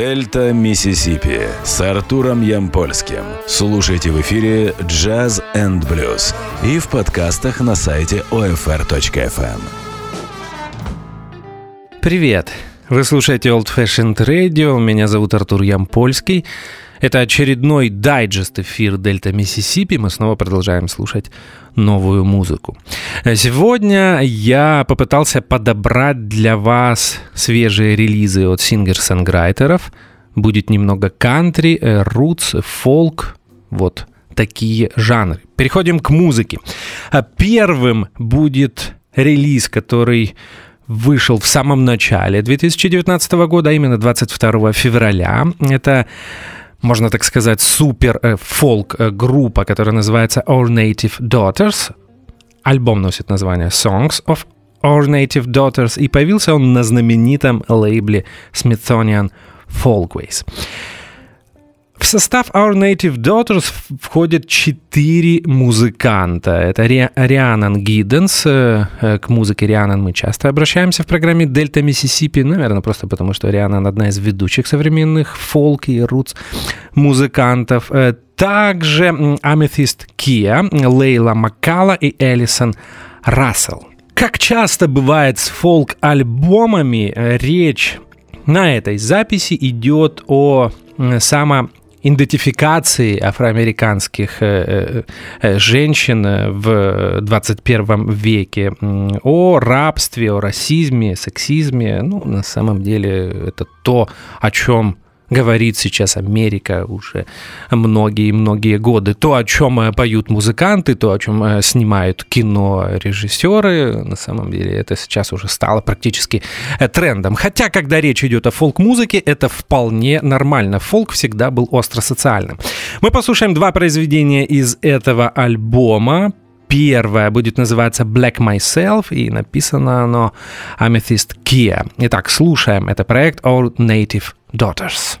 Дельта Миссисипи с Артуром Ямпольским. Слушайте в эфире Jazz and Blues и в подкастах на сайте OFR.FM. Привет! Вы слушаете Old Fashioned Radio, меня зовут Артур Ямпольский. Это очередной дайджест эфир Дельта Миссисипи. Мы снова продолжаем слушать новую музыку. Сегодня я попытался подобрать для вас свежие релизы от singer-songwriter ов. Будет немного кантри, рутс, фолк, вот такие жанры. Переходим к музыке. Первым будет релиз, который вышел в самом начале 2019 года, а именно 22 февраля. Это можно так сказать, супер э, э, которая называется Our Native Daughters. Альбом носит название Songs of Our Native Daughters, и появился он на знаменитом лейбле Smithsonian Folkways. В состав Our Native Daughters входят четыре музыканта. Это Рианан Гидденс. Э, э, к музыке Рианан мы часто обращаемся в программе Дельта Миссисипи. Наверное, просто потому, что Рианан одна из ведущих современных фолк и рутс музыкантов. Э, также Аметист Кия, Лейла Маккала и Элисон Рассел. Как часто бывает с фолк-альбомами, речь на этой записи идет о само идентификации афроамериканских э, э, э, женщин в 21 веке, о рабстве, о расизме, сексизме. Ну, на самом деле, это то, о чем говорит сейчас Америка уже многие-многие годы. То, о чем э, поют музыканты, то, о чем э, снимают кино режиссеры, на самом деле это сейчас уже стало практически э, трендом. Хотя, когда речь идет о фолк-музыке, это вполне нормально. Фолк всегда был остро социальным. Мы послушаем два произведения из этого альбома. Первое будет называться Black Myself, и написано оно Amethyst Kia. Итак, слушаем. Это проект Our Native Daughters.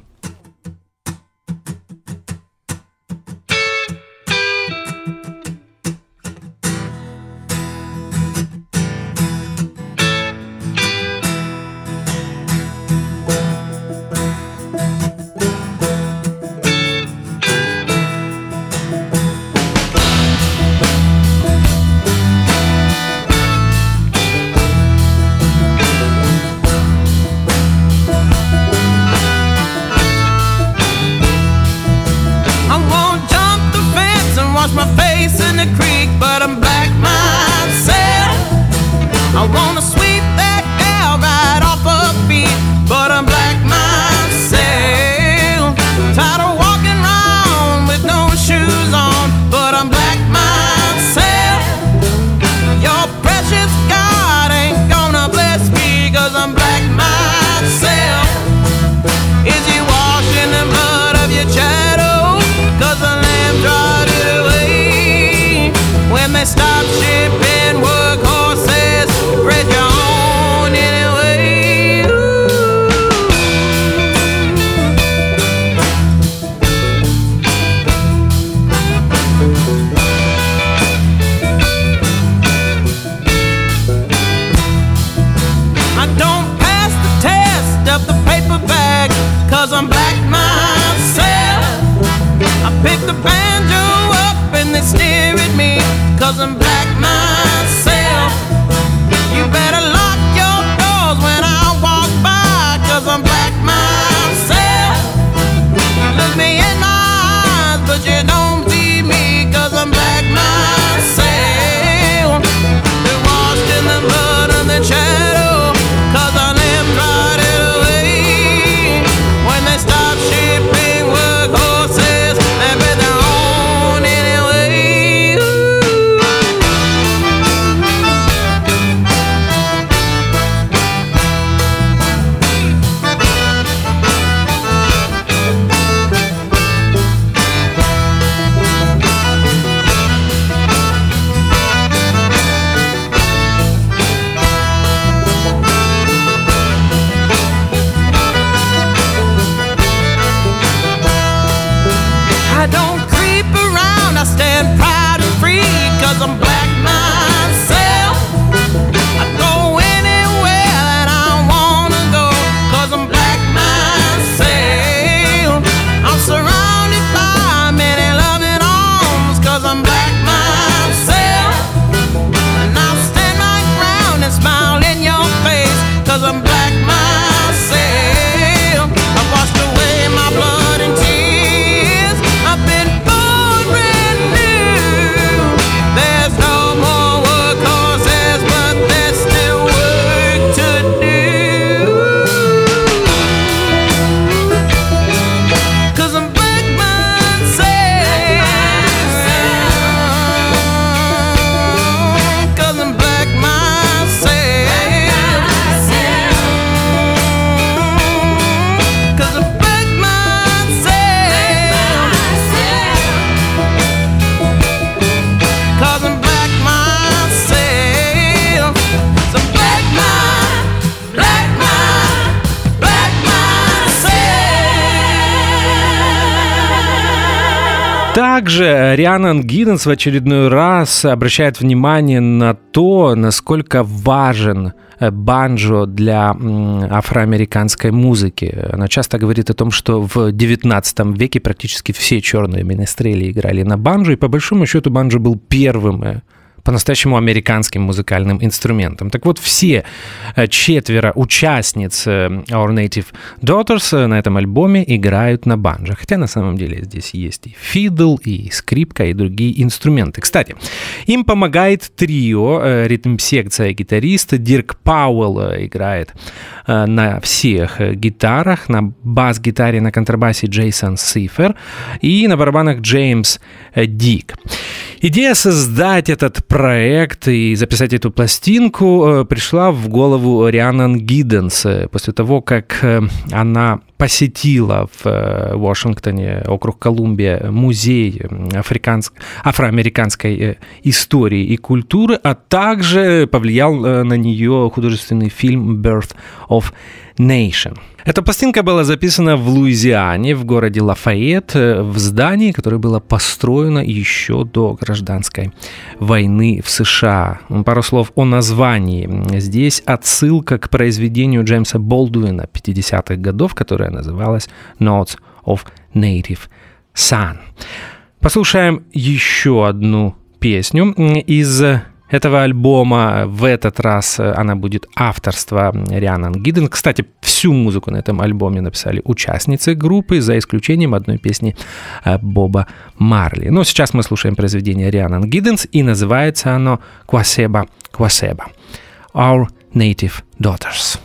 Рианан Гидденс в очередной раз обращает внимание на то, насколько важен э, банджо для афроамериканской музыки. Она часто говорит о том, что в 19 веке практически все черные менестрели играли на банджо, и по большому счету банджо был первым э, по-настоящему американским музыкальным инструментом. Так вот, все э, четверо участниц э, Our Native Daughters э, на этом альбоме играют на банджо. Хотя на самом деле здесь есть и фидл, и скрипка, и другие инструменты. Кстати, им помогает трио, ритм-секция гитариста. Дирк Пауэлл играет на всех гитарах, на бас-гитаре, на контрабасе Джейсон Сифер и на барабанах Джеймс Дик. Идея создать этот проект и записать эту пластинку э, пришла в голову Рианан Гидденс э, после того, как э, она посетила в Вашингтоне, округ Колумбия, музей африканск... афроамериканской истории и культуры, а также повлиял на нее художественный фильм «Birth of Nation». Эта пластинка была записана в Луизиане, в городе Лафайет, э, в здании, которое было построено еще до гражданской войны в США. Пару слов о названии. Здесь отсылка к произведению Джеймса Болдуина 50-х годов, которое называлось «Notes of Native Son». Послушаем еще одну песню из этого альбома. В этот раз э, она будет авторство Рианан Гидден. Кстати, всю музыку на этом альбоме написали участницы группы, за исключением одной песни э, Боба Марли. Но сейчас мы слушаем произведение Рианан Гидденс, и называется оно «Квасеба, Квасеба». Our Native Daughters.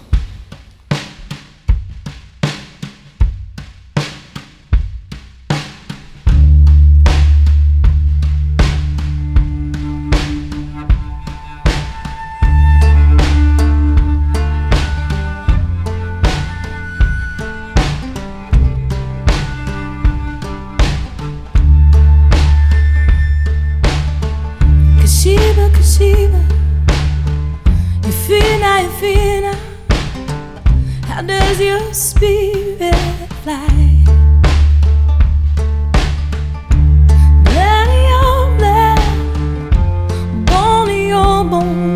fly. Many old men, only old.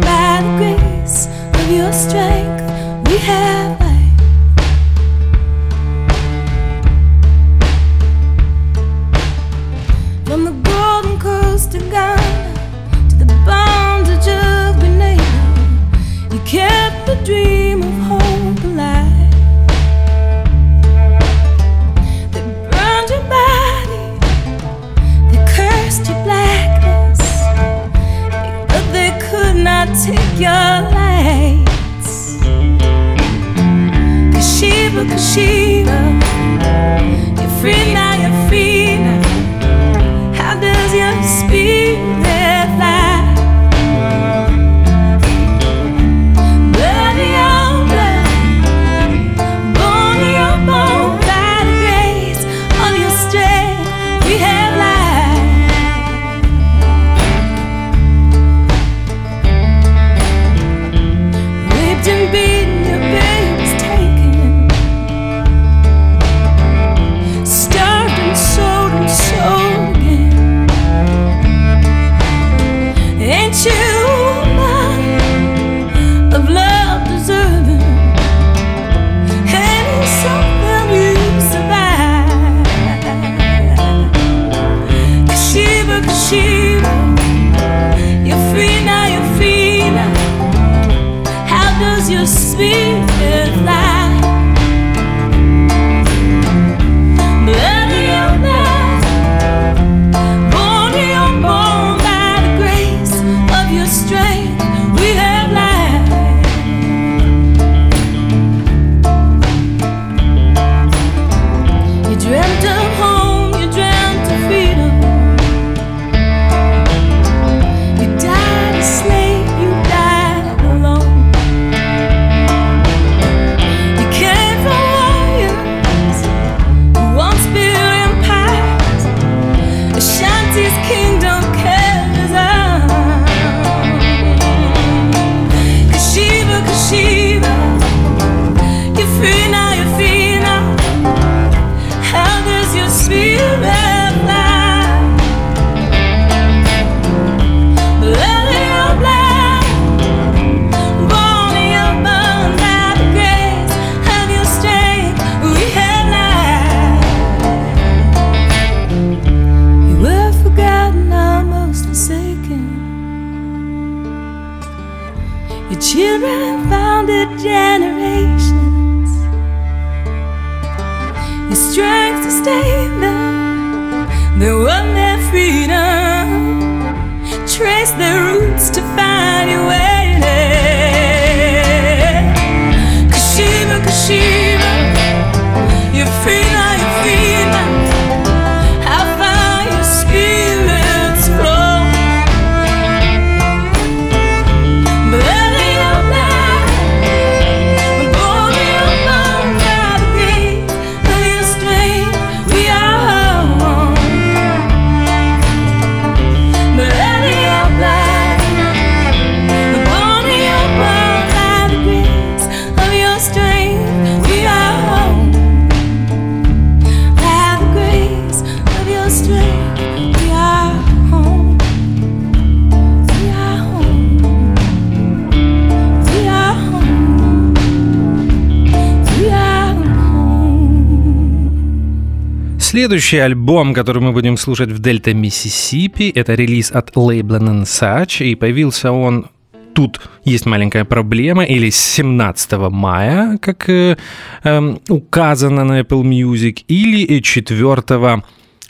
Wish statement, the one Следующий альбом, который мы будем слушать в Дельта Миссисипи, это релиз от лейбла Such, и появился он Тут. Есть маленькая проблема, или с 17 мая, как э, эм, указано на Apple Music, или 4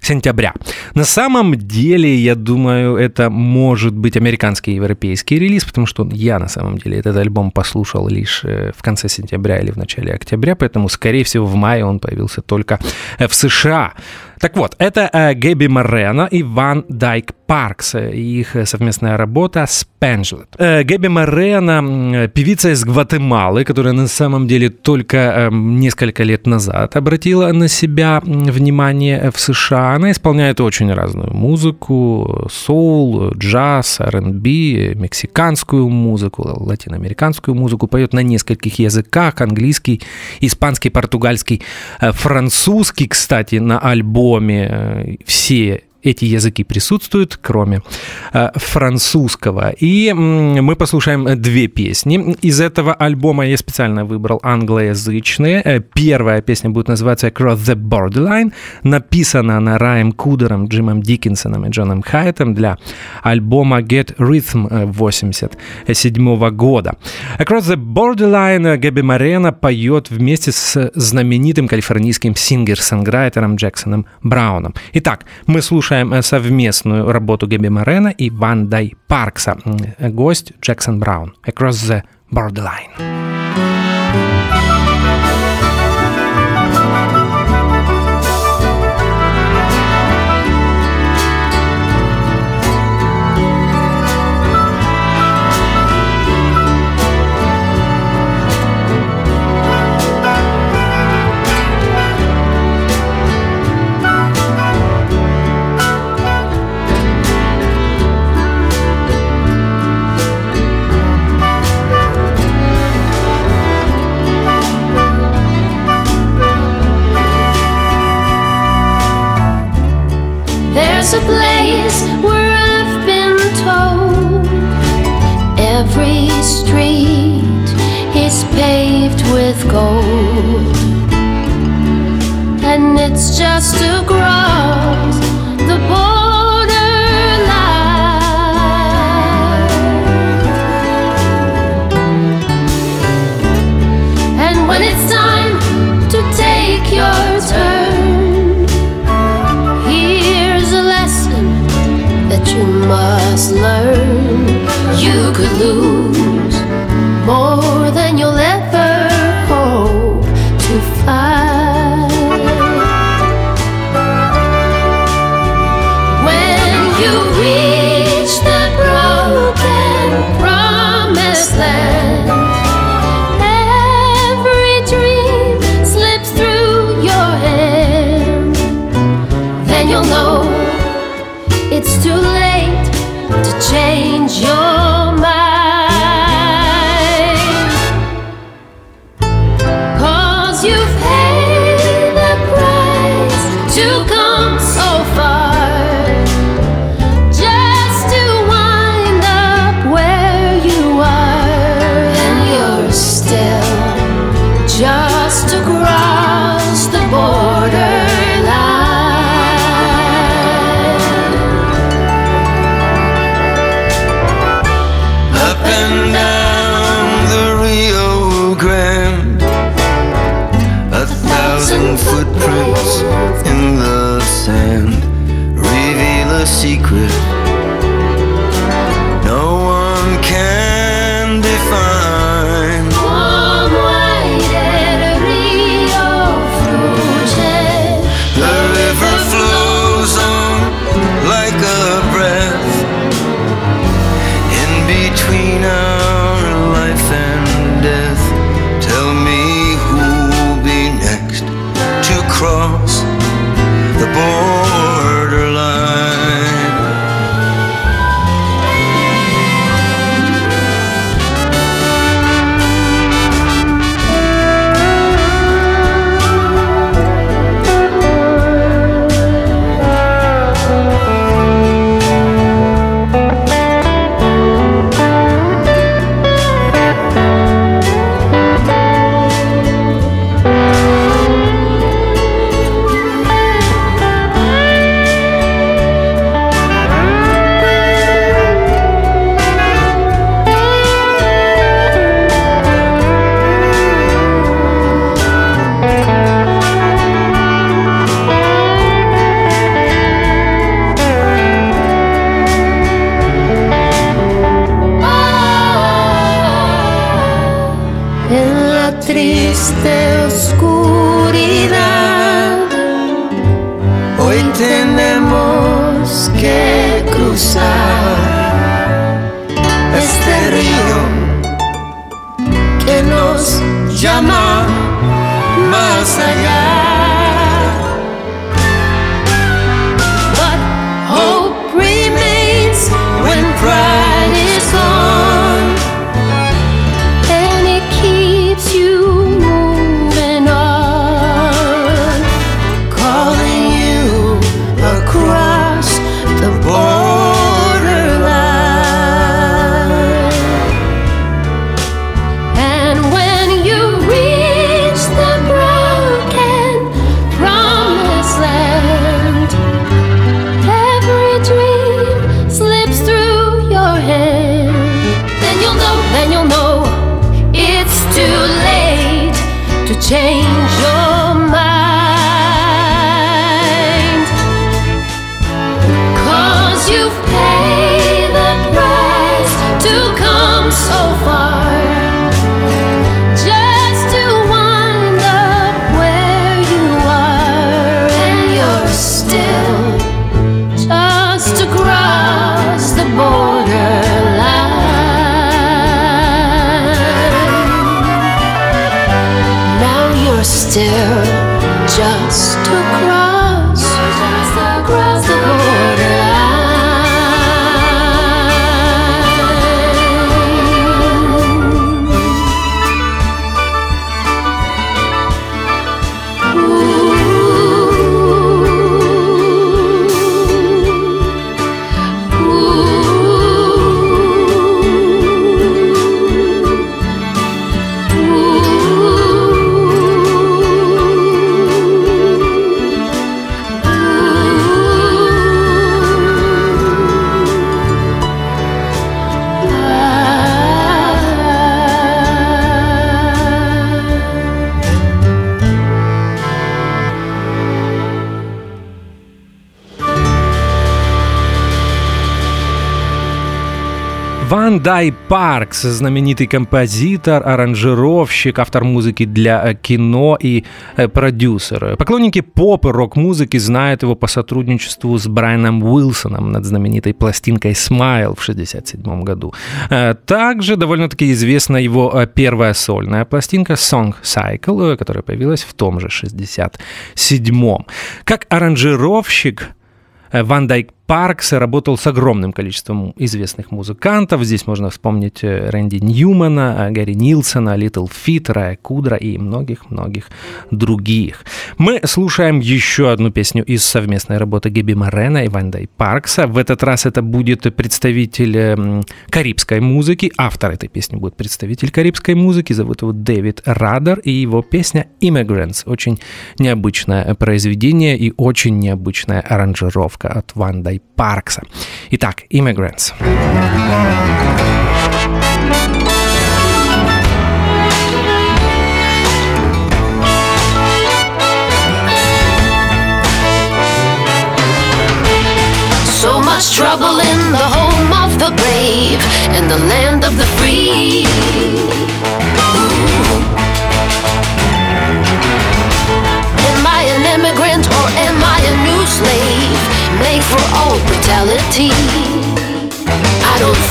сентября. На самом деле, я думаю, это может быть американский и европейский релиз, потому что я на самом деле этот альбом послушал лишь э, в конце сентября или в начале октября, поэтому, скорее всего, в мае он появился только э, в США. Так вот, это э, Гэби Морено и Ван Дайк Паркс, э, их совместная работа «Spanglet». Э, Гэби Морено м, – певица из Гватемалы, которая на самом деле только э, несколько лет назад обратила на себя внимание в США. Она исполняет очень разную музыку, соул, джаз, R&B, мексиканскую музыку, латиноамериканскую музыку, поет на нескольких языках, английский, испанский, португальский, э, французский, кстати, на альбоме э, все эти языки присутствуют, кроме э, французского. И мы послушаем э, две песни. Из этого альбома я специально выбрал англоязычные. Э, Первая песня будет называться «Across the Borderline». Написана она Райем Кудером, Джимом Диккенсоном и Джоном Хайтом для альбома «Get Rhythm» 87 года. «Across the Borderline» Габи Морено поет вместе с знаменитым калифорнийским сингер-санграйтером Джексоном Брауном. Итак, мы слушаем э, совместную работу Габи Морено и Ван Дай Паркса. М, Гость Джексон Браун. «Across the Borderline». There's a place where I've been told every street is paved with gold, and it's just across still just to cross, Дай Паркс, знаменитый композитор, аранжировщик, автор музыки для э, кино и э, продюсер. Поклонники поп и рок-музыки знают его по сотрудничеству с Брайаном Уилсоном над знаменитой пластинкой «Смайл» в 1967 году. Э, Также довольно-таки известна его первая сольная пластинка «Song Cycle», которая появилась в том же 1967. Как аранжировщик Ван Дайк Паркс работал с огромным количеством известных музыкантов. Здесь можно вспомнить э, Рэнди Ньюмана, э, Гарри Нилсона, Little Feat, Рая Кудра и многих-многих других. Мы слушаем еще одну песню из совместной работы Геби Морена и Ван Дайк Паркса. В этот раз это будет представитель эм, карибской музыки. Автор этой песни будет представитель карибской музыки. Зовут его Дэвид Радер. И его песня «Immigrants». Очень необычное произведение и очень необычная аранжировка от Ван Паркса. Итак, «Immigrants». So much trouble in the home of the brave and the land of the free.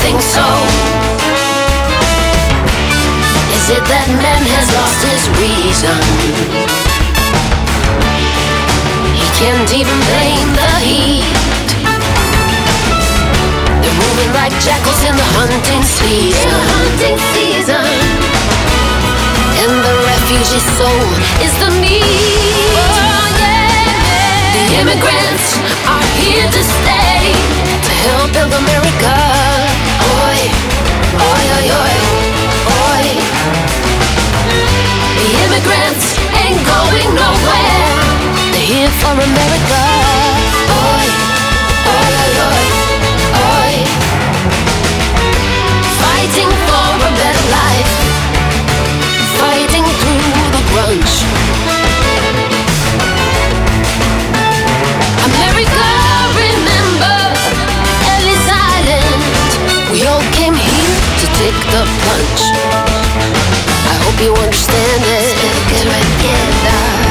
Think so. Is it that man has lost his reason? He can't even blame the heat. They're moving like jackals in the hunting season. The hunting season. And the refugee soul is the meat. Oh, the immigrants are here to stay to help build America. Oi, oi, oi, oi. The immigrants ain't going nowhere. They're here for America. Oi, oi, oi, oi. Fighting for a better life. Fighting through the grunge. The plunge. I hope you understand it. Get out.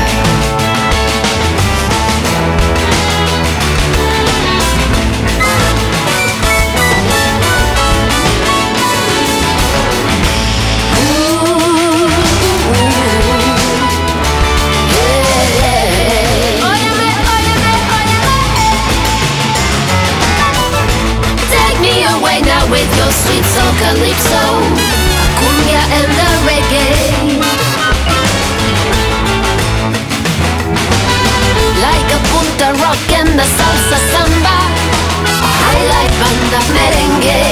With your sweet soul calypso, cumbia and the reggae. Like a punta rock and the salsa samba, I like banda merengue.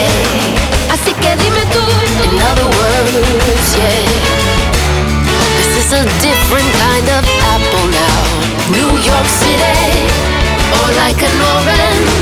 Así que dime tú, in other words, yeah. This is a different kind of apple now. New York City, or like an orange.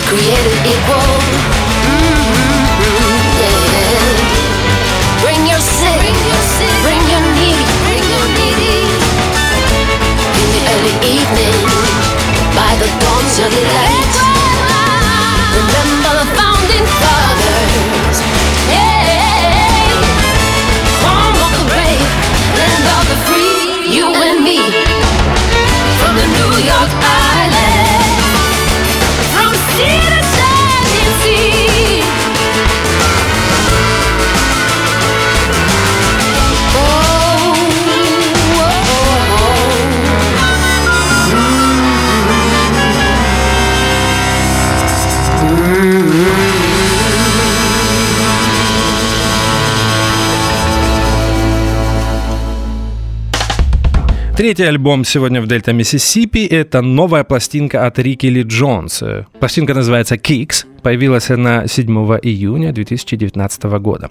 All created equal. Mhm, yeah. Bring your bring your in the early evening by the dawn's early light. Remember the founding fathers. Hey, home of the brave, land of the free, you and me, from the New York Island, Cheers! Третий альбом сегодня в Дельта Миссисипи – это новая пластинка от Рики Ли Джонс. Пластинка называется «Kicks». Появилась она 7 июня 2019 года.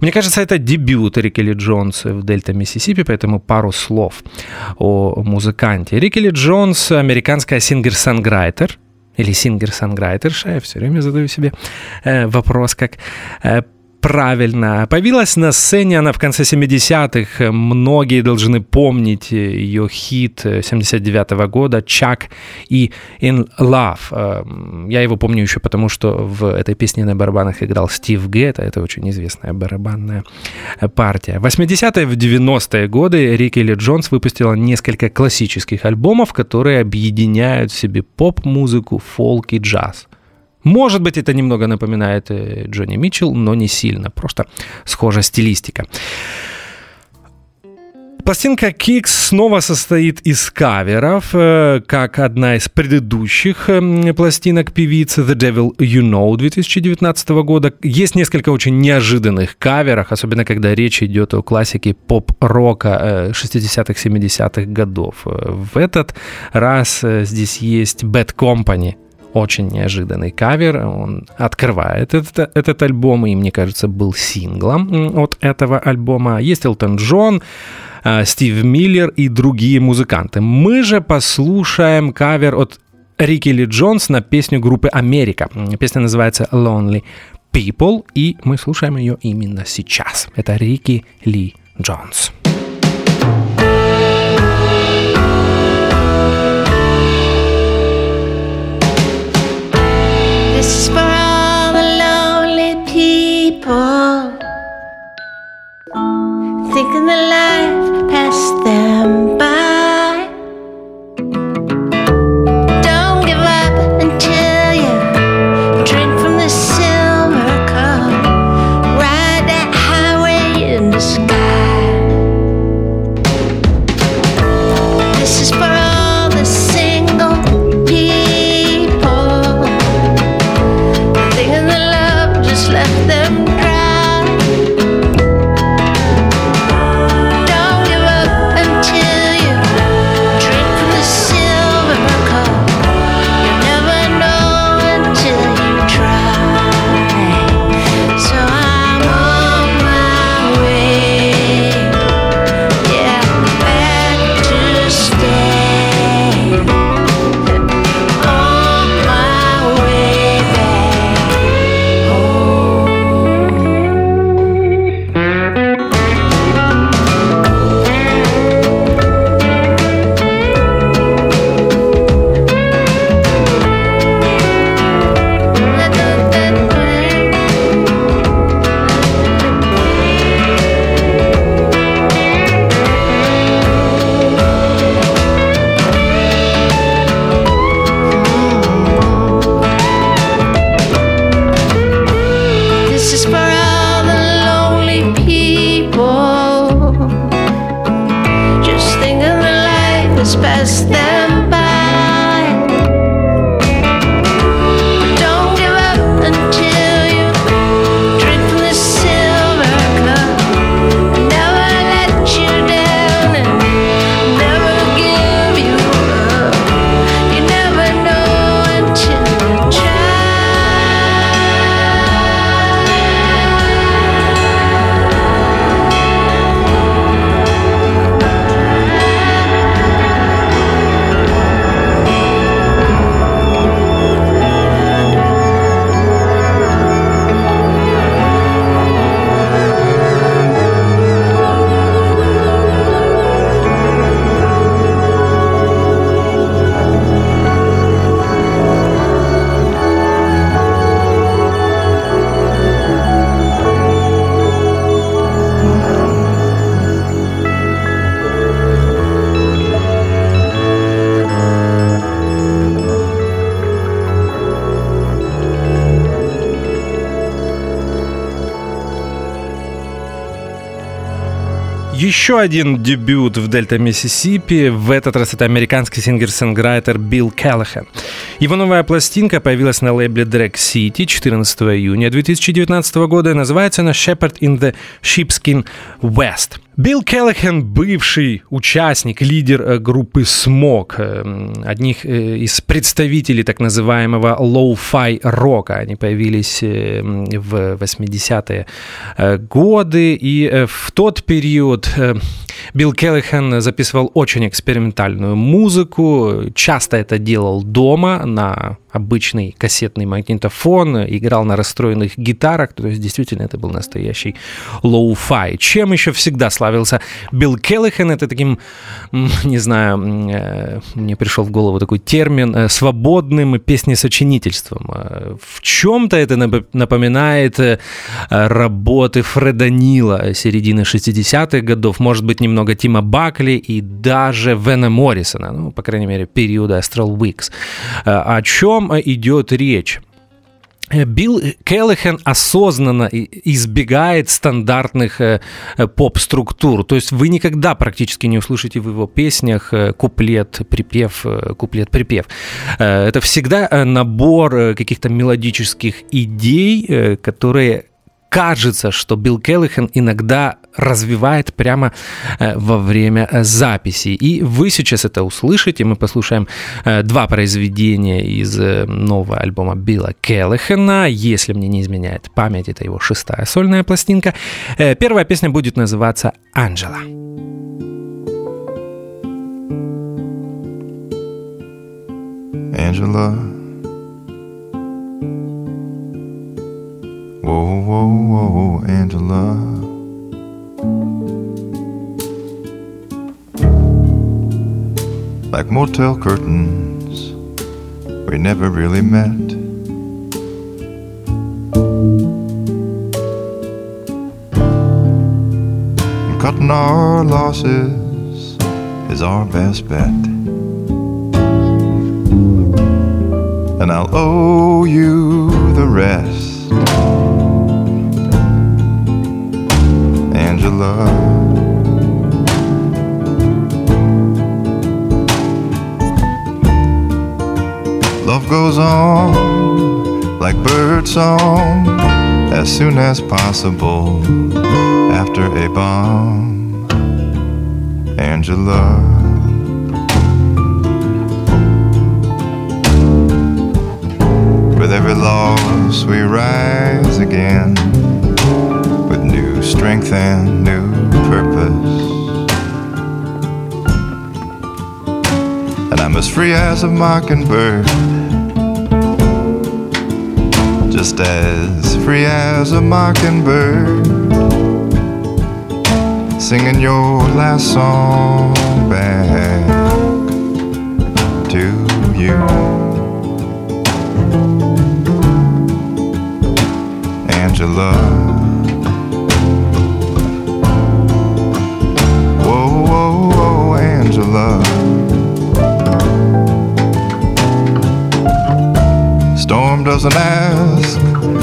Мне кажется, это дебют Рики Ли Джонс в Дельта Миссисипи, поэтому пару слов о музыканте. Рики Ли Джонс – американская singer-songwriter, или singer-songwriter ша, я все время задаю себе э, вопрос, как э, правильно. Появилась на сцене она в конце 70-х. Многие должны помнить ее хит 79 года «Chuck» и «In Love». Э, Я его помню еще потому, что в этой песне на барабанах играл Стив Гетта. Это очень известная барабанная партия. В 80-е, в 90-е годы Рики Ли Джонс выпустила несколько классических альбомов, которые объединяют в себе поп-музыку, фолк и джаз. Может быть, это немного напоминает э, Джонни Митчелл, но не сильно, просто схожа стилистика. Пластинка Kicks снова состоит из каверов, э, как одна из предыдущих э, пластинок певицы The Devil You Know 2019 года. Есть несколько очень неожиданных каверов, особенно когда речь идет о классике поп-рока 60-х, 70-х годов. В этот раз здесь есть Bad Company, очень неожиданный кавер. Он открывает этот, этот альбом, и, мне кажется, был синглом от этого альбома. Есть Элтон Джон, э, Стив Миллер и другие музыканты. Мы же послушаем кавер от Рики Ли Джонс на песню группы «Америка». Песня называется «Lonely People», и мы слушаем ее именно сейчас. Это Рики Ли Джонс. This is for all the lonely people. Thinking the life passed them let them Еще один дебют в Дельта Миссисипи. В этот раз это американский singer-songwriter Билл Келлахан. Его новая пластинка появилась на лейбле Drag City 14 июня 2019 года и называется она Shepherd in the Sheepskin Vest. Билл Келлахан, бывший участник, лидер э, группы Smog, э, одних э, из представителей так называемого lo-fi рока. Они появились в 80-е э, годы, и в тот период Билл Келлихан записывал очень экспериментальную музыку, часто это делал дома на обычный кассетный магнитофон, играл на расстроенных гитарах, то есть действительно это был настоящий lo-fi. Чем еще всегда славился Билл Келлихан, это таким, не знаю, э, мне пришел в голову такой термин, э, свободным песнесочинительством. Э, В чем-то это нап- напоминает работы Фреда Нила середины 60-х годов, может быть, немного Тима Бакли и даже Вена Моррисона, ну, по крайней мере, периода Astral Weeks. Э, О чем идет речь? Э, Билл Келлихан осознанно избегает стандартных э, э, поп-структур. То есть вы никогда практически не услышите в его песнях э, куплет, припев, э, куплет, припев. Э, Это всегда э, набор э, каких-то мелодических идей, э, которые кажется, что Билл Келлихан иногда развивает прямо э, во время э, записи. И вы сейчас это услышите. Мы послушаем э, два произведения из нового альбома Билла Келлихана. Если мне не изменяет память, это его шестая сольная пластинка. Первая песня будет называться «Анджела». Angela. Whoa, whoa, whoa, Angela. Like motel curtains, we never really met. And cutting our losses is our best bet. and I'll owe you the rest. Goes on like bird song as soon as possible after a bomb. Angela. With every loss, we rise again with new strength and new purpose. And I'm as free as a mockingbird, just as free as a mockingbird, singing your last song back to you. Angela. Whoa, whoa, whoa, Angela. Storm doesn't ask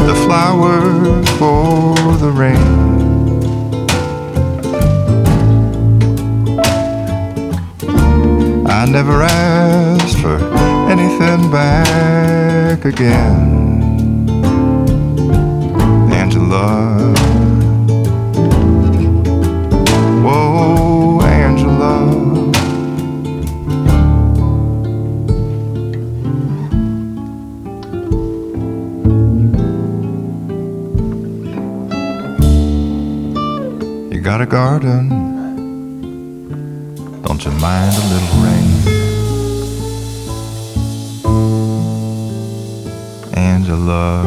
the flowers for the rain. I never asked for anything back again. Angela. Got a garden. Don't you mind a little rain? Angela.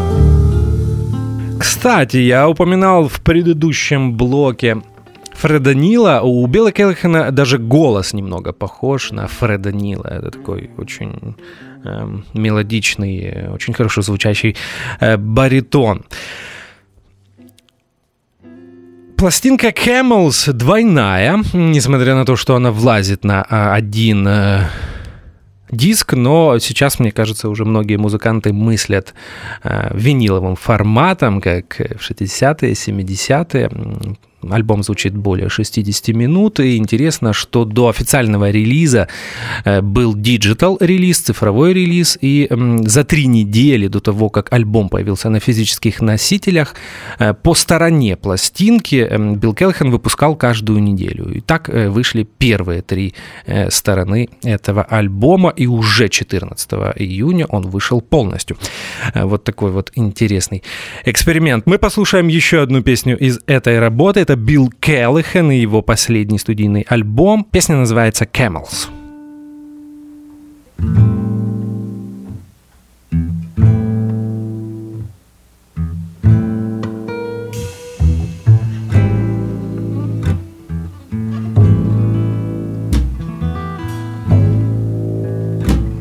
Кстати, я упоминал в предыдущем блоке Фреда Нила. У Билла Келлихана даже голос немного похож на Фреда Нила. Это такой очень эм, мелодичный, э, очень хорошо звучащий э, баритон. Пластинка Camels двойная, несмотря на то, что она влазит на а, один э, диск, но сейчас, мне кажется, уже многие музыканты мыслят э, виниловым форматом, как в 60-е, 70-е. Альбом звучит более 60 минут, и интересно, что до официального релиза э, был digital релиз, цифровой релиз, и за три недели до того, как альбом появился на физических носителях, э, по стороне пластинки Билл Келлихан выпускал каждую неделю. И так э, вышли первые три стороны этого альбома, и уже 14 июня он вышел полностью. Вот такой вот интересный эксперимент. Мы послушаем еще одну песню из этой работы. Это Билл Келлихан и его последний студийный альбом. Песня называется «Camels».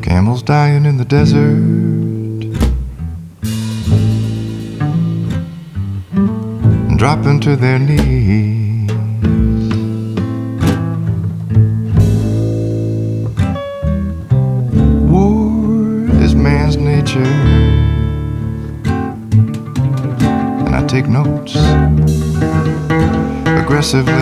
Camels dying in the desert. Dropping to their knees. War is man's nature. And I take notes aggressively.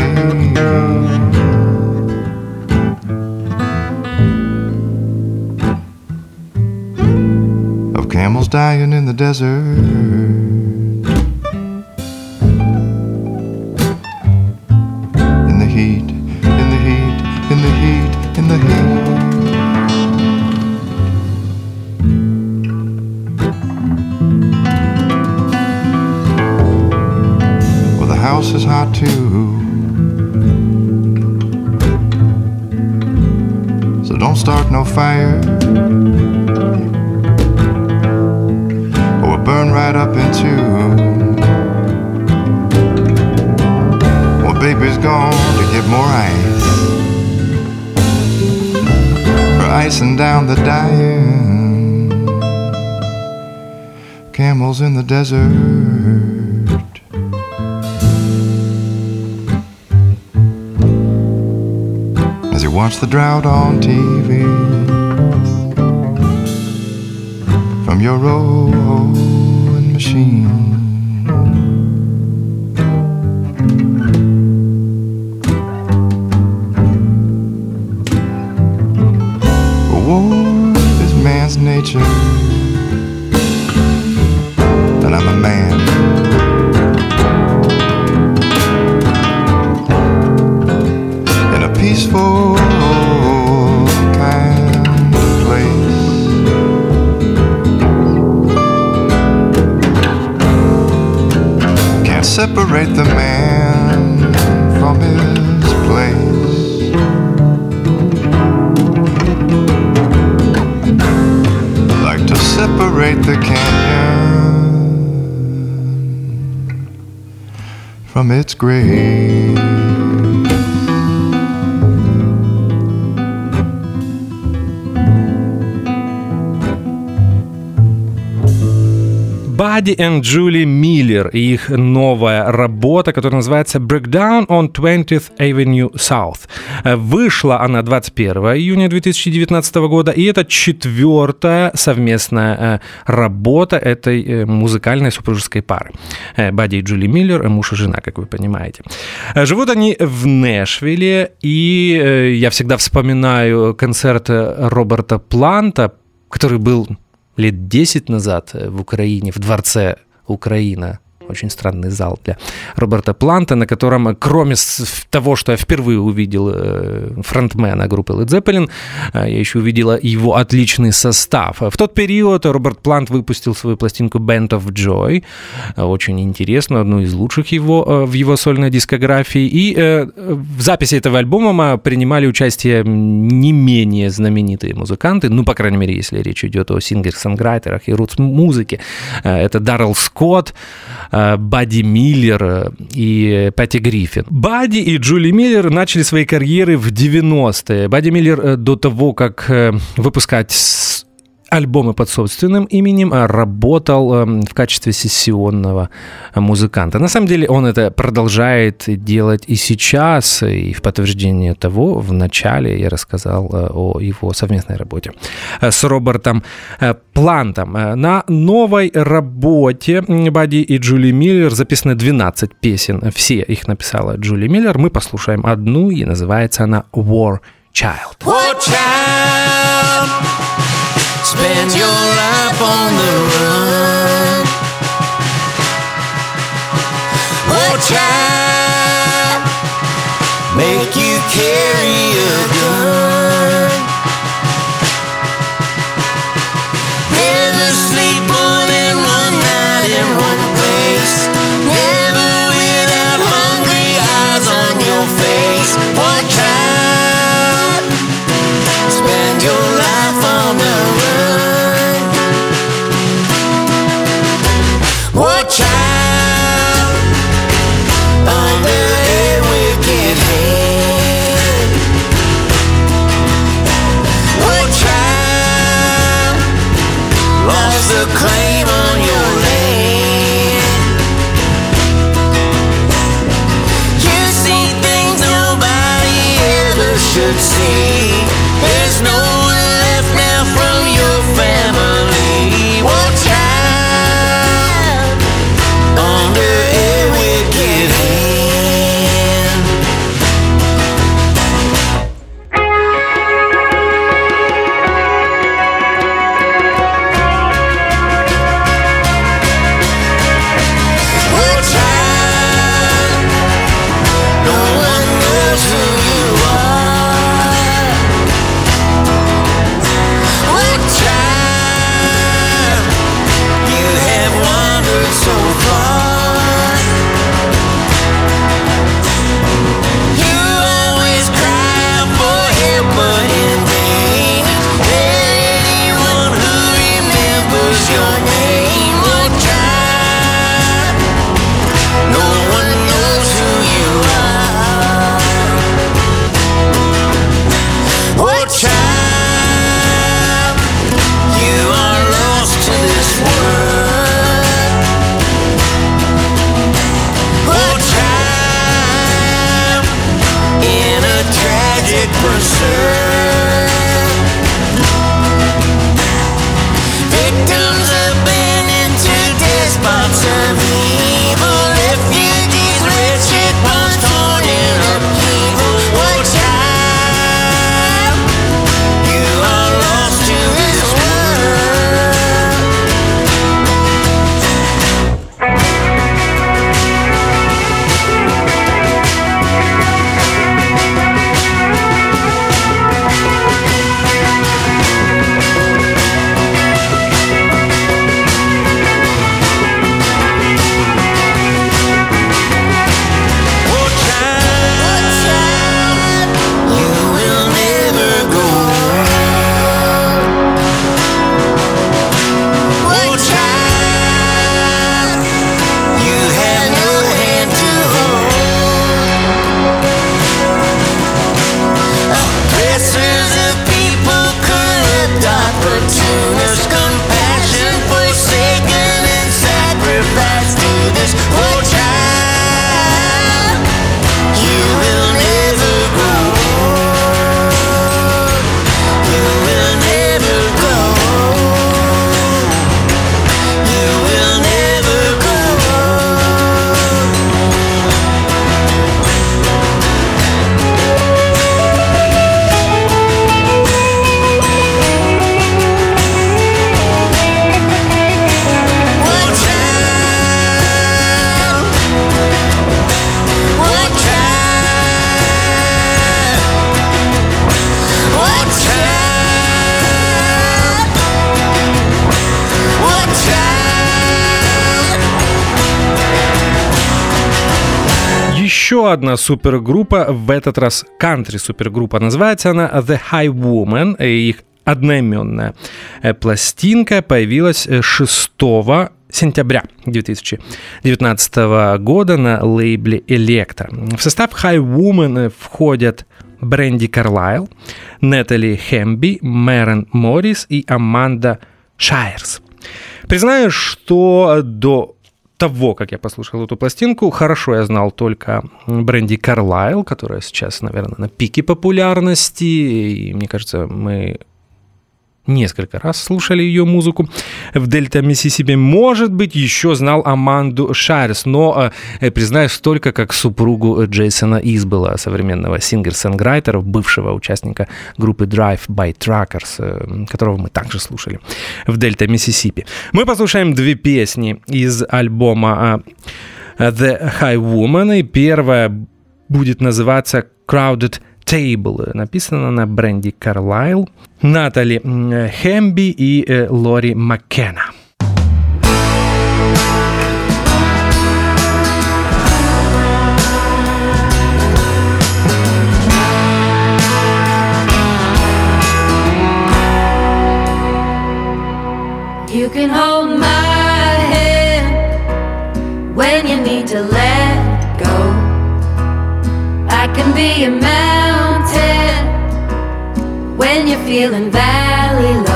Of camels dying in the desert. Desert. as you watch the drought on TV from your rowing machine. grace. Бадди и Джули Миллер и их новая работа, которая называется Breakdown on 20th Avenue South. Э, Вышла она 21 июня 2019 года, и это четвертая совместная э, работа этой э, музыкальной супружеской пары. Бадди и Джули Миллер, муж и жена, как вы понимаете. Живут они в Нэшвилле, и я всегда вспоминаю концерт Роберта Планта, который был лет 10 назад э, в Украине, в дворце Украина. Очень странный зал для Роберта Планта, на котором, кроме того, что я впервые увидел э, фронтмена группы Led Zeppelin, э, я еще увидела его отличный состав. В тот период Роберт Плант выпустил свою пластинку Band of Joy, э, очень интересную, одну из лучших его в его сольной дискографии. И в записи этого альбома принимали участие не менее знаменитые музыканты, ну, по крайней мере, если речь идет о сингер-сонграйтерах и рутс-музыке. Это Даррел Скотт, Бадди Миллер э, и Патти Гриффин. Бадди и Джули Миллер начали свои карьеры в 90-е. Бадди Миллер э, до того, как э, выпускать альбомы под собственным именем, а работал э, в качестве сессионного музыканта. На самом деле он это продолжает делать и сейчас, и в подтверждение того в начале я рассказал э, о его совместной работе э, с Робертом э, Плантом. На новой работе м, Бадди и Джули Миллер записаны 12 песен. Все их написала Джули Миллер. Мы послушаем одну, и называется она «War Child». Watch out, spend your life on the run. Watch out, make you carry a Одна супергруппа, в этот раз кантри супергруппа. Называется она The High Woman. и Их одноименная э, пластинка появилась э, 6 сентября 2019 года на лейбле Electra. В состав High Woman э, входят Бренди Карлайл, Нетали Хэмби, Мэрон Моррис и Аманда Шайерс. Признаю, что до того, как я послушал эту пластинку, хорошо я знал только Бренди Карлайл, которая сейчас, наверное, на пике популярности. И мне кажется, мы несколько раз слушали ее музыку в Дельта Миссисипи. Может быть, еще знал Аманду Шайрс, но, э, признаюсь, только как супругу Джейсона Избела, современного singer-songwriter а, бывшего участника группы Drive by Truckers, э, которого мы также слушали в Дельта Миссисипи. Мы послушаем две песни из альбома э, The High Woman, и первая будет называться Crowded Table. Написано на бренде Карлайл, Натали м, Хэмби и э, Лори Маккена. You can hold my hand when you need to let go. I can be a mountain feeling valley low.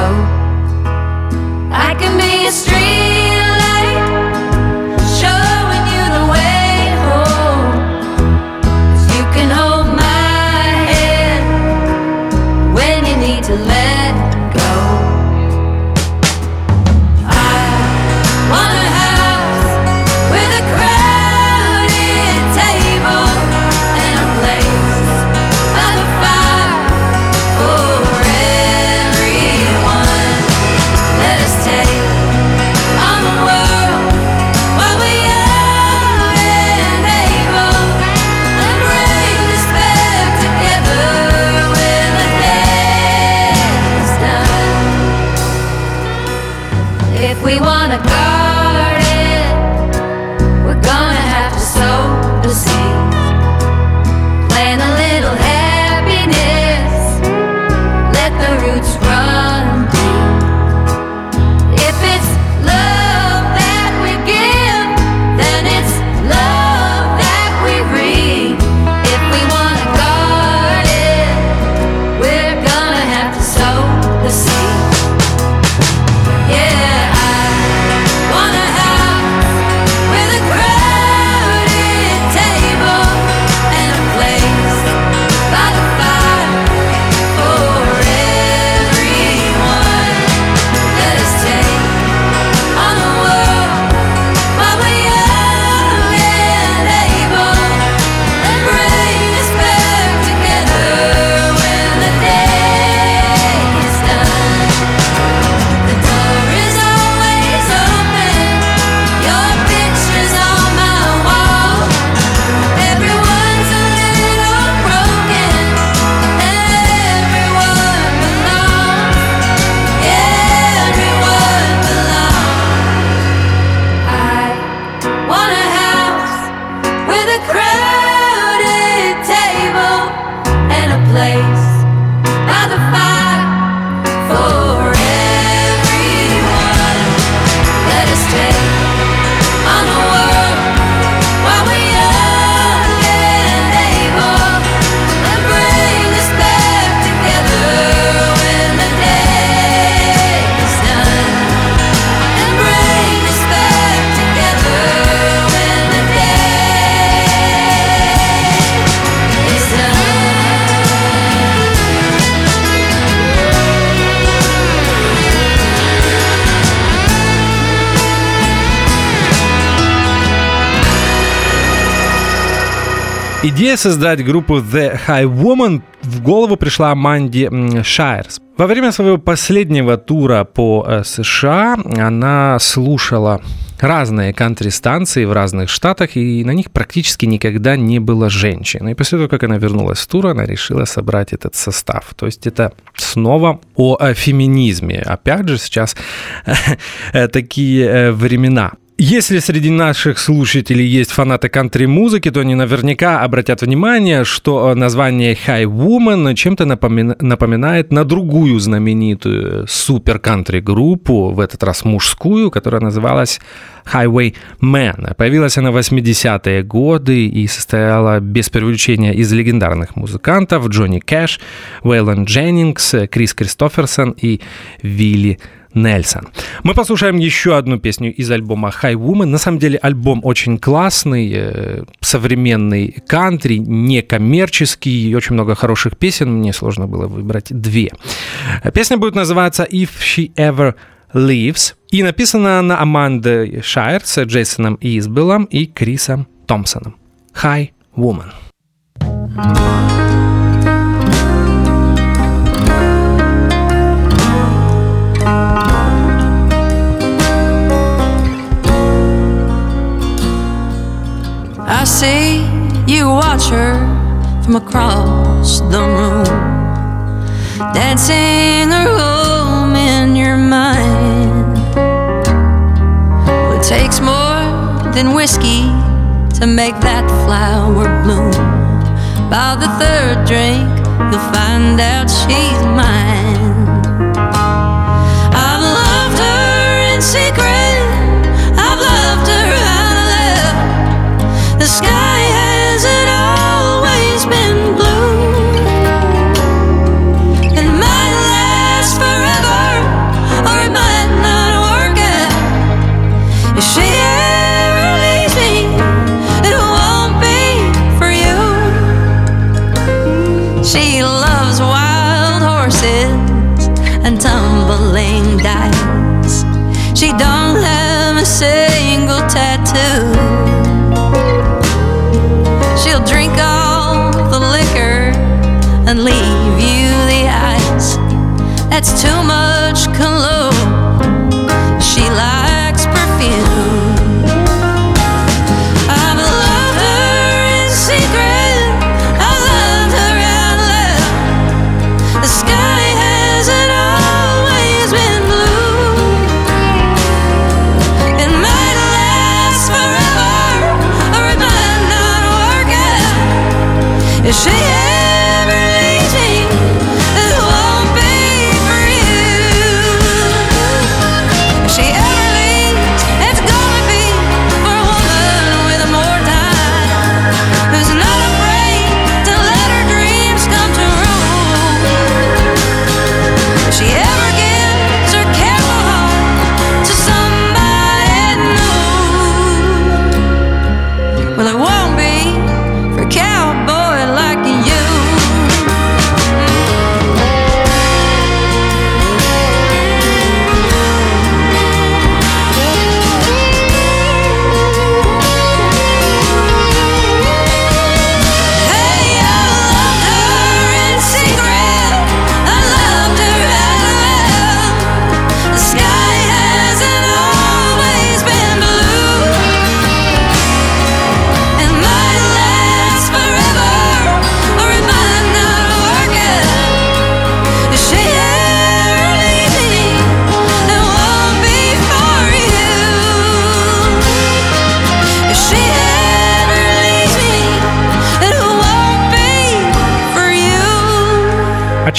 Идея создать группу The High Woman в голову пришла Манди Шайерс. Во время своего последнего тура по э, США она слушала разные кантри-станции в разных штатах, и на них практически никогда не было женщин. И после того, как она вернулась с тура, она решила собрать этот состав. То есть это снова о э, феминизме. Опять же, сейчас э, такие времена. Если среди наших слушателей есть фанаты кантри-музыки, то они наверняка обратят внимание, что название High Woman чем-то напомина- напоминает на другую знаменитую супер-кантри-группу, в этот раз мужскую, которая называлась Highway Man. Появилась она в 80-е годы и состояла без привлечения из легендарных музыкантов Джонни Кэш, Уэйлон Дженнингс, Крис Кристоферсон и Вилли Нельсон. Мы послушаем еще одну песню из альбома High Woman. На самом деле альбом очень классный, э, современный кантри, некоммерческий, и очень много хороших песен. Мне сложно было выбрать две. Песня будет называться If She Ever Leaves. И написана она Амандой Шайер с Джейсоном Избелом и Крисом Томпсоном. High Woman. I see you watch her from across the room, dancing her home in your mind. It takes more than whiskey to make that flower bloom. By the third drink, you'll find out she's mine. I've loved her in secret. Sky hasn't always been blue. It might last forever, or it might not work out. That's too much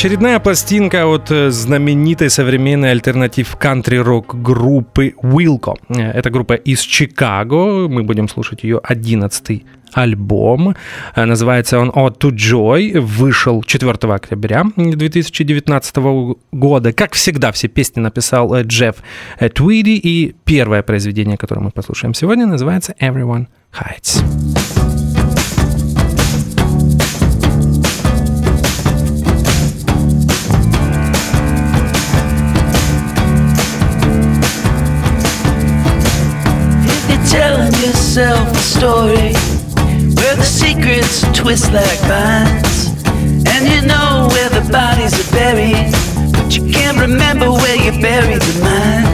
Очередная пластинка от э, знаменитой современной альтернатив кантри-рок группы Wilco. Э, Это группа из Чикаго. Мы будем слушать ее 11 альбом. Э, Называется он «Odd to Joy». Вышел 4 октября 2019 года. Как всегда, все песни написал Джефф Твиди. И первое произведение, которое мы послушаем сегодня, называется «Everyone Hides». Yourself a story, where the secrets twist like vines. And you know where the bodies are buried, but you can't remember where you buried the minds.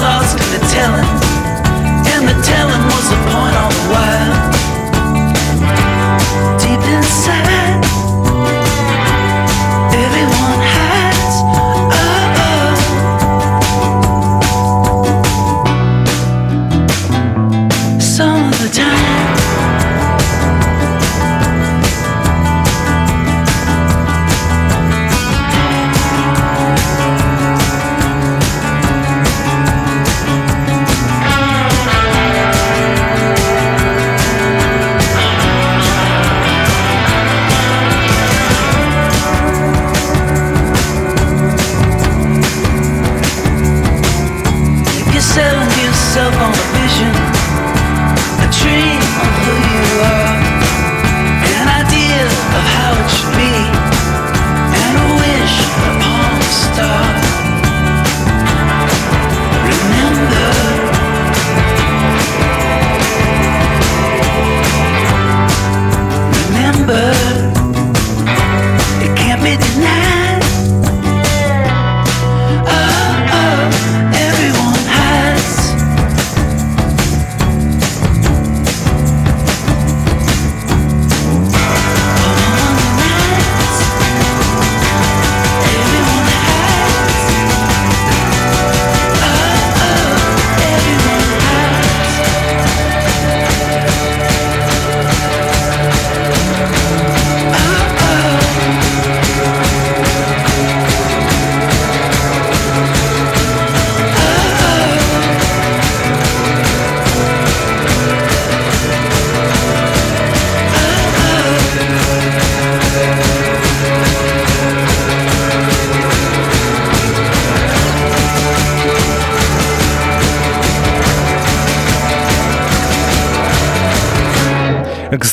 Lost in the telling, and the telling was the point all the while. Deep inside,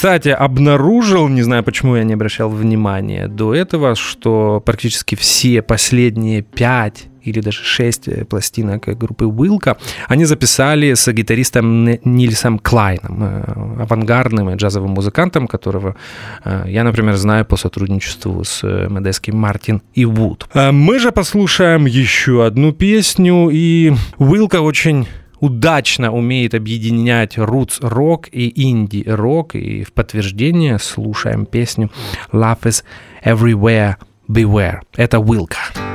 Кстати, обнаружил, не знаю, почему я не обращал внимания до этого, что практически все последние пять или даже шесть э, пластинок группы Уилка, они записали с гитаристом Нильсом Клайном, э, авангардным джазовым музыкантом, которого э, я, например, знаю по сотрудничеству с медесским Мартин и Вуд. Э, Мы же послушаем еще одну песню, и Уилка очень удачно умеет объединять рутс-рок и инди-рок, и в подтверждение слушаем песню «Love is everywhere, beware». Это Уилка. So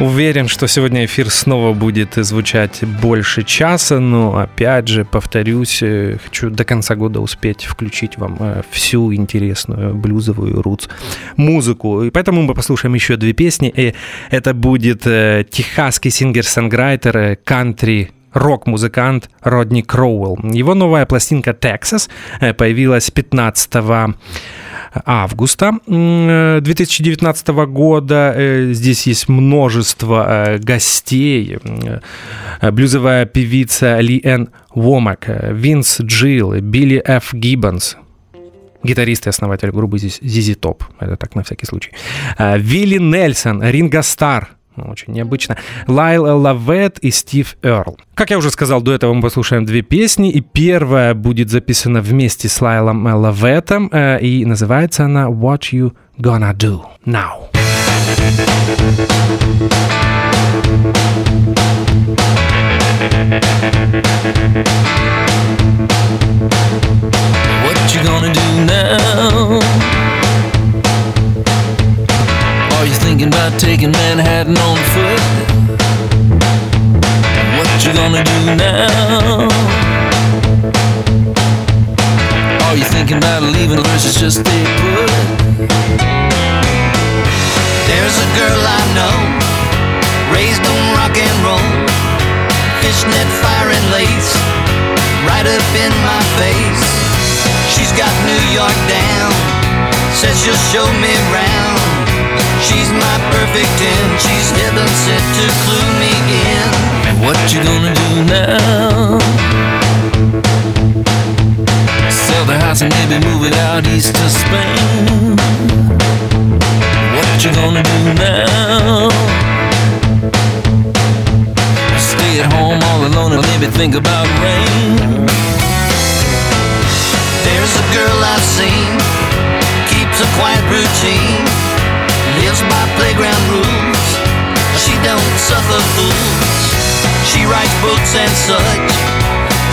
Уверен, что сегодня эфир снова будет звучать больше часа, но опять же, повторюсь, э, хочу до конца года успеть включить вам э, всю интересную блюзовую roots музыку. И поэтому мы послушаем еще две песни. И это будет э, техасский singer-songwriter, кантри рок-музыкант Родни Кроуэлл. Его новая пластинка «Texas» появилась 15 августа м, э, 2019 года. Э, Здесь есть множество э, гостей. Блюзовая певица Ли Энн Вомак, Винс Джилл, Билли Ф. Гиббонс, гитарист и основатель группы ZZ Top, это так на всякий случай. Вилли Нельсон, Ринго Стар, очень необычно, Лайл Лавет и Стив Эрл. Как я уже сказал, до этого мы послушаем две песни, и первая будет записана вместе с Лайлом Лаветом, э, и называется она «What You Gonna Do Now». What you gonna do now? Are you thinking about taking Manhattan on foot? What you gonna do now? Are you thinking about leaving versus just stay put? There's a girl I know, raised on rock and roll, fishnet fire and lace, right up in my face. She's got New York down, says she'll show me round. She's my perfect ten, she's heaven sent to clue me in. What you gonna do now? Sell the house and maybe move it out east to Spain. What you gonna do now? Stay at home all alone and maybe think about rain. There's a girl I've seen, keeps a quiet routine, lives by playground rules. She don't suffer fools. She writes books and such.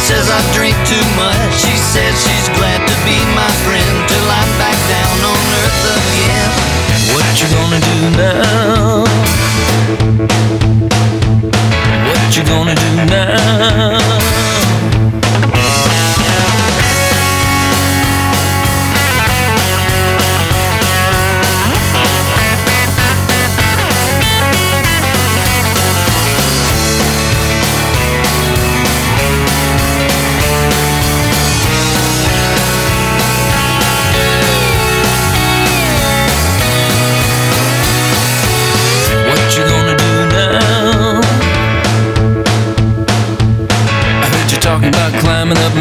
Says I drink too much. She says she's glad to be my friend till I'm back down on earth again. What you gonna do now? What you gonna do now?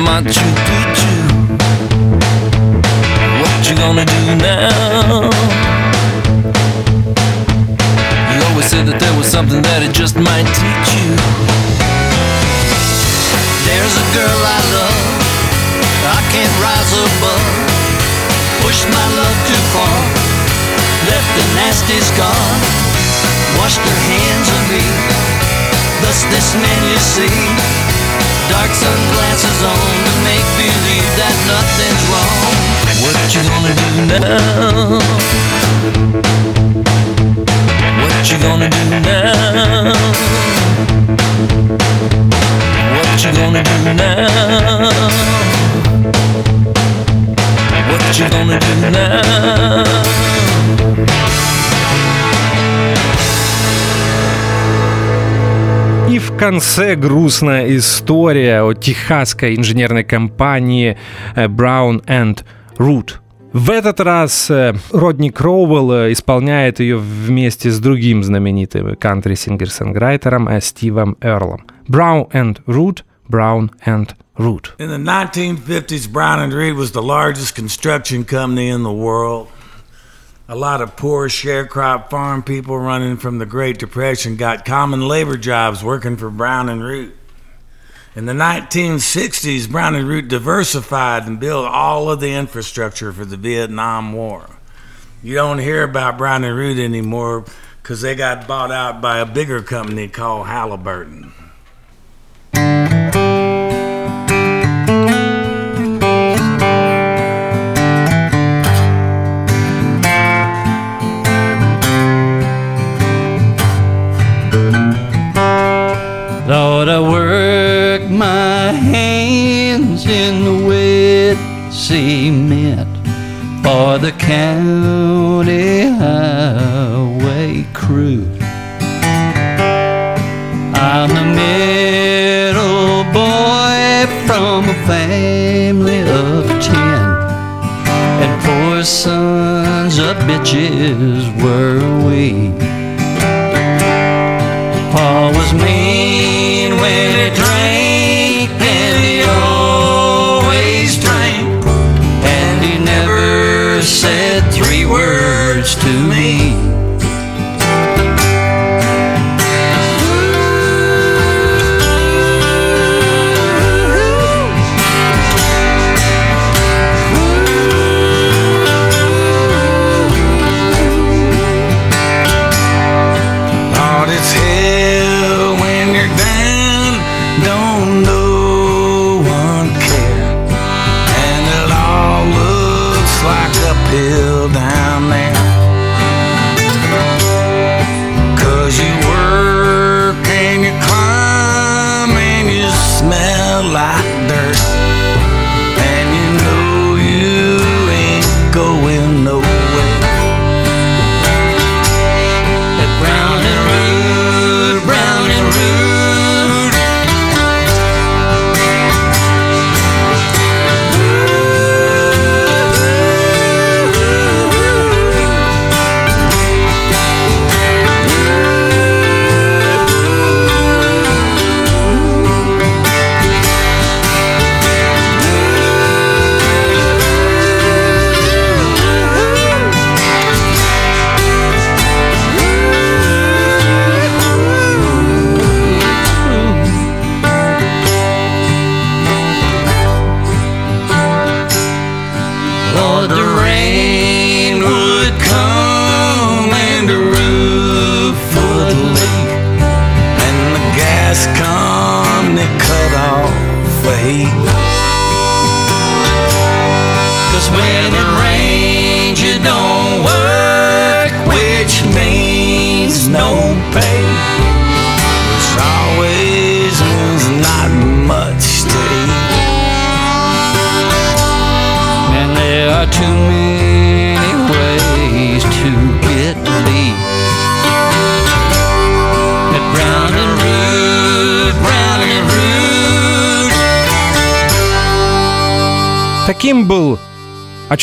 Machu Picchu. What you gonna do now? You always said that there was something that it just might teach you. There's a girl I love, I can't rise above. Pushed my love too far, left a nasty scar washed her hands of me. Thus this man you see, dark sunglasses on to make believe that nothing's wrong. What you gonna do now? What you gonna do now? What you gonna do now? What you gonna do now? Конце грустная история о техасской инженерной компании э, Brown and Root. В этот раз э, Родни Кроуэлл э, исполняет ее вместе с другим знаменитым кантри-сингер-санграйтером Стивом Эрлом. Brown and Root, Brown and Root. In the 1950s, Brown and Reed was the largest construction company in the world. A lot of poor sharecrop farm people running from the Great Depression got common labor jobs working for Brown and Root. In the 1960s, Brown and Root diversified and built all of the infrastructure for the Vietnam War. You don't hear about Brown and Root anymore because they got bought out by a bigger company called Halliburton. Cement for the county highway crew. I'm the middle boy from a family of ten, and four sons of bitches were go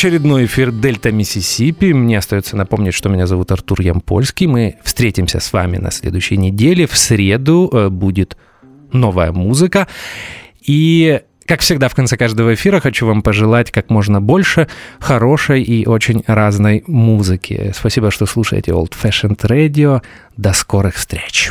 очередной эфир Дельта Миссисипи. Мне остается напомнить, что меня зовут Артур Ямпольский. Мы встретимся с вами на следующей неделе. В среду э, будет новая музыка. И как всегда, в конце каждого эфира хочу вам пожелать как можно больше хорошей и очень разной музыки. Спасибо, что слушаете Old Fashioned Radio. До скорых встреч.